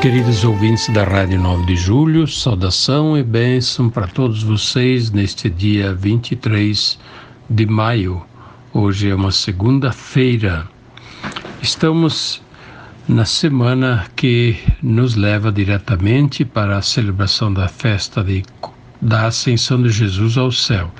Queridos ouvintes da Rádio 9 de Julho, saudação e bênção para todos vocês neste dia 23 de maio. Hoje é uma segunda-feira. Estamos na semana que nos leva diretamente para a celebração da festa de, da Ascensão de Jesus ao céu,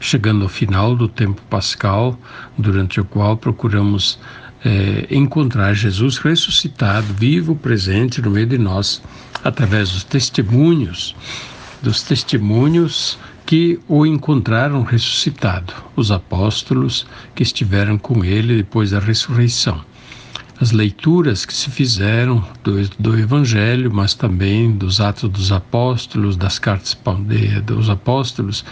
chegando ao final do tempo pascal, durante o qual procuramos é, encontrar Jesus ressuscitado, vivo, presente no meio de nós, através dos testemunhos, dos testemunhos que o encontraram ressuscitado, os apóstolos que estiveram com ele depois da ressurreição. As leituras que se fizeram do, do Evangelho, mas também dos Atos dos Apóstolos, das cartas dos Apóstolos,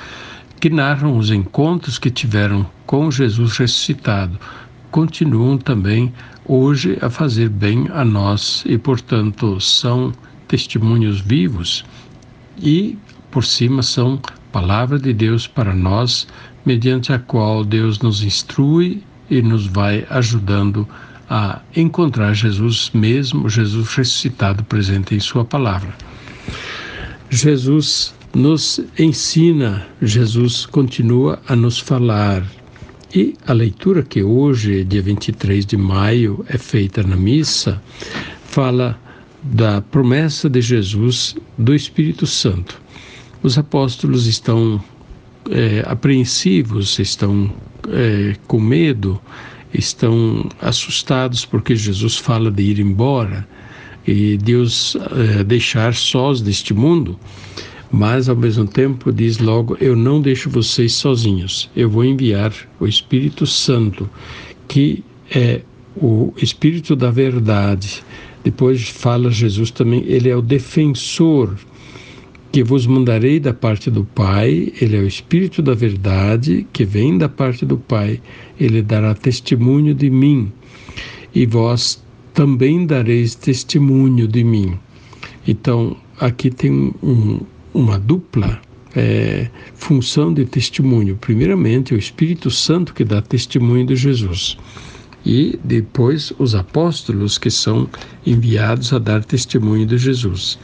que narram os encontros que tiveram com Jesus ressuscitado, continuam também hoje a fazer bem a nós e, portanto, são testemunhos vivos e, por cima, são palavra de Deus para nós, mediante a qual Deus nos instrui e nos vai ajudando a encontrar Jesus mesmo, Jesus ressuscitado presente em Sua palavra. Jesus nos ensina, Jesus continua a nos falar, e a leitura que hoje, dia 23 de maio, é feita na missa, fala da promessa de Jesus do Espírito Santo. Os apóstolos estão é, apreensivos, estão é, com medo, estão assustados porque Jesus fala de ir embora e Deus é, deixar sós deste mundo mas ao mesmo tempo diz logo: Eu não deixo vocês sozinhos, eu vou enviar o Espírito Santo, que é o Espírito da verdade. Depois fala Jesus também, ele é o defensor que vos mandarei da parte do Pai, ele é o Espírito da verdade que vem da parte do Pai, ele dará testemunho de mim, e vós também dareis testemunho de mim. Então, aqui tem um, uma dupla é, função de testemunho. Primeiramente, o Espírito Santo que dá testemunho de Jesus. E depois os apóstolos que são enviados a dar testemunho de Jesus.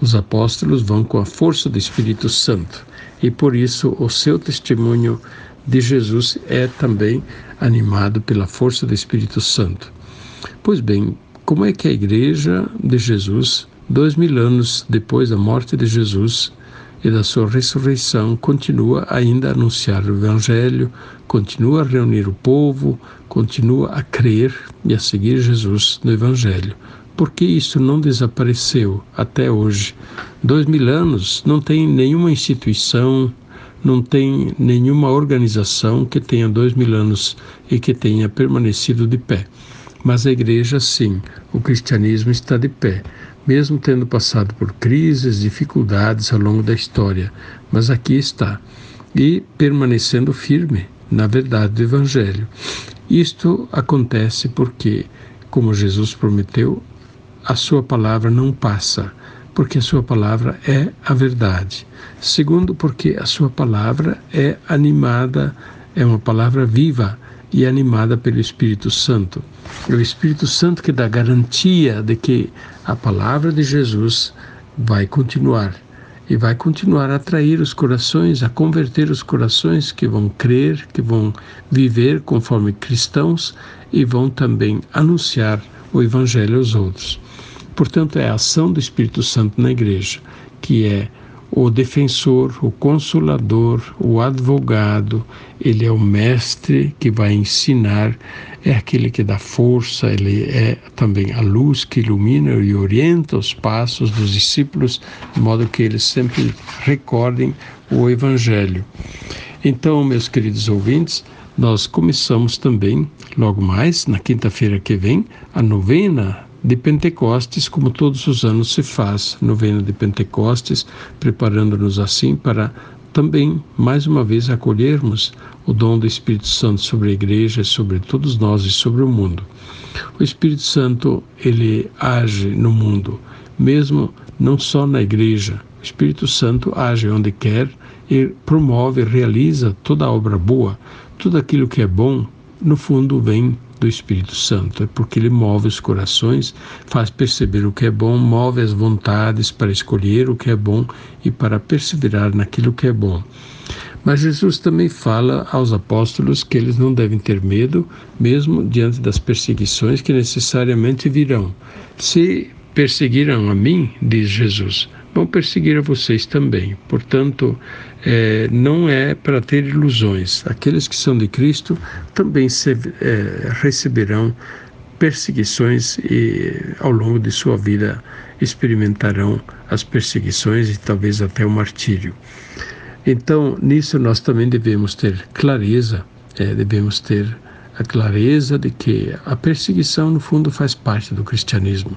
Os apóstolos vão com a força do Espírito Santo e por isso o seu testemunho de Jesus é também animado pela força do Espírito Santo. Pois bem, como é que a igreja de Jesus dois mil anos depois da morte de Jesus e da sua ressurreição, continua ainda a anunciar o Evangelho, continua a reunir o povo, continua a crer e a seguir Jesus no Evangelho. Porque isso não desapareceu até hoje? Dois mil anos não tem nenhuma instituição, não tem nenhuma organização que tenha dois mil anos e que tenha permanecido de pé. Mas a igreja, sim, o cristianismo está de pé mesmo tendo passado por crises, dificuldades ao longo da história, mas aqui está, e permanecendo firme na verdade do Evangelho. Isto acontece porque, como Jesus prometeu, a sua palavra não passa, porque a sua palavra é a verdade. Segundo, porque a sua palavra é animada, é uma palavra viva e animada pelo Espírito Santo. É o Espírito Santo que dá garantia de que a palavra de Jesus vai continuar e vai continuar a atrair os corações, a converter os corações que vão crer, que vão viver conforme cristãos e vão também anunciar o Evangelho aos outros. Portanto, é a ação do Espírito Santo na igreja, que é o defensor, o consolador, o advogado, ele é o mestre que vai ensinar, é aquele que dá força, ele é também a luz que ilumina e orienta os passos dos discípulos, de modo que eles sempre recordem o Evangelho. Então, meus queridos ouvintes, nós começamos também, logo mais, na quinta-feira que vem, a novena de Pentecostes, como todos os anos se faz, novena de Pentecostes, preparando-nos assim para também, mais uma vez, acolhermos o dom do Espírito Santo sobre a igreja, sobre todos nós e sobre o mundo. O Espírito Santo, ele age no mundo, mesmo não só na igreja. O Espírito Santo age onde quer e promove, realiza toda a obra boa, tudo aquilo que é bom, no fundo vem do Espírito Santo, é porque ele move os corações, faz perceber o que é bom, move as vontades para escolher o que é bom e para perseverar naquilo que é bom. Mas Jesus também fala aos apóstolos que eles não devem ter medo, mesmo diante das perseguições que necessariamente virão. Se perseguiram a mim, diz Jesus, vão perseguir a vocês também. Portanto, é, não é para ter ilusões. Aqueles que são de Cristo também se, é, receberão perseguições e ao longo de sua vida experimentarão as perseguições e talvez até o martírio. Então, nisso nós também devemos ter clareza, é, devemos ter a clareza de que a perseguição, no fundo, faz parte do cristianismo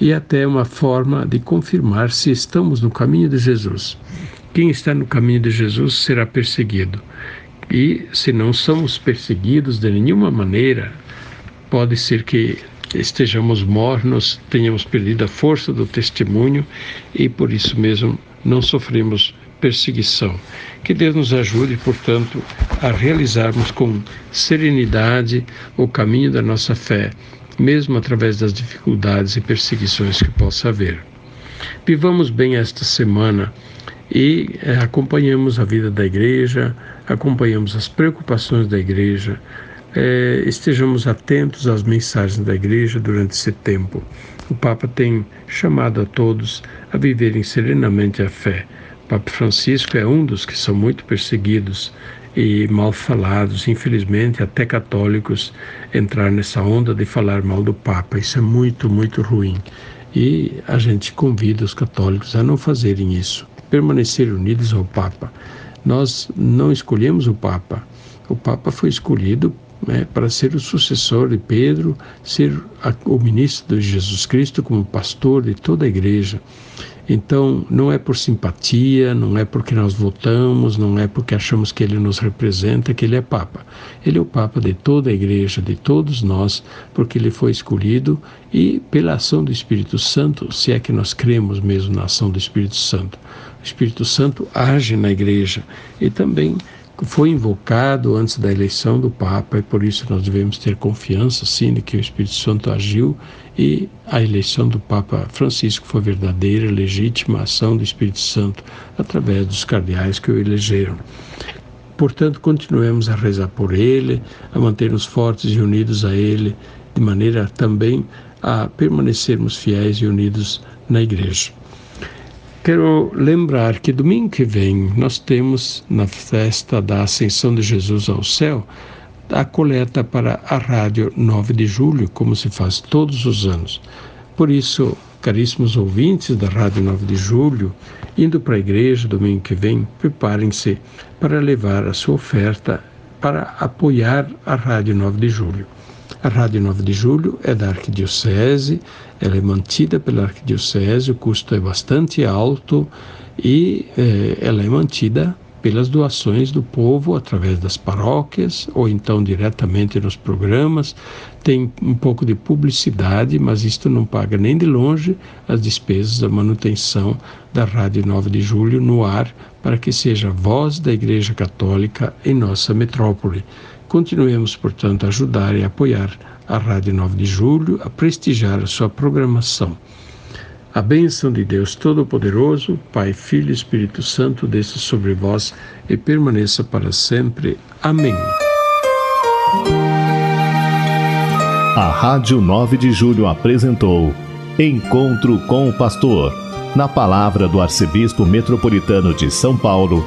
e até uma forma de confirmar se estamos no caminho de Jesus. Quem está no caminho de Jesus será perseguido. E se não somos perseguidos de nenhuma maneira, pode ser que estejamos mornos, tenhamos perdido a força do testemunho e por isso mesmo não sofremos perseguição. Que Deus nos ajude, portanto, a realizarmos com serenidade o caminho da nossa fé mesmo através das dificuldades e perseguições que possa haver. Vivamos bem esta semana e eh, acompanhamos a vida da igreja, acompanhamos as preocupações da igreja, eh, estejamos atentos às mensagens da igreja durante esse tempo. O Papa tem chamado a todos a viverem serenamente a fé. Papa Francisco é um dos que são muito perseguidos e mal falados, infelizmente até católicos entrar nessa onda de falar mal do Papa. Isso é muito, muito ruim. E a gente convida os católicos a não fazerem isso, permanecer unidos ao Papa. Nós não escolhemos o Papa. O Papa foi escolhido né, para ser o sucessor de Pedro, ser o ministro de Jesus Cristo como pastor de toda a igreja. Então, não é por simpatia, não é porque nós votamos, não é porque achamos que ele nos representa que ele é Papa. Ele é o Papa de toda a igreja, de todos nós, porque ele foi escolhido e pela ação do Espírito Santo, se é que nós cremos mesmo na ação do Espírito Santo. O Espírito Santo age na igreja e também foi invocado antes da eleição do Papa e por isso nós devemos ter confiança, sim, de que o Espírito Santo agiu e a eleição do Papa Francisco foi verdadeira, legítima ação do Espírito Santo através dos cardeais que o elegeram. Portanto, continuemos a rezar por ele, a manter-nos fortes e unidos a ele, de maneira também a permanecermos fiéis e unidos na Igreja. Quero lembrar que domingo que vem nós temos na festa da Ascensão de Jesus ao céu a coleta para a rádio 9 de julho, como se faz todos os anos. Por isso, caríssimos ouvintes da Rádio 9 de Julho, indo para a igreja domingo que vem, preparem-se para levar a sua oferta para apoiar a Rádio 9 de Julho. A Rádio 9 de Julho é da Arquidiocese, ela é mantida pela Arquidiocese, o custo é bastante alto e eh, ela é mantida pelas doações do povo através das paróquias ou então diretamente nos programas. Tem um pouco de publicidade, mas isto não paga nem de longe as despesas da manutenção da Rádio 9 de Julho no ar para que seja a voz da Igreja Católica em nossa metrópole. Continuemos, portanto, a ajudar e apoiar a Rádio 9 de Julho, a prestigiar a sua programação. A bênção de Deus Todo-Poderoso, Pai, Filho e Espírito Santo, desça sobre vós e permaneça para sempre. Amém. A Rádio 9 de Julho apresentou Encontro com o Pastor, na palavra do Arcebispo Metropolitano de São Paulo,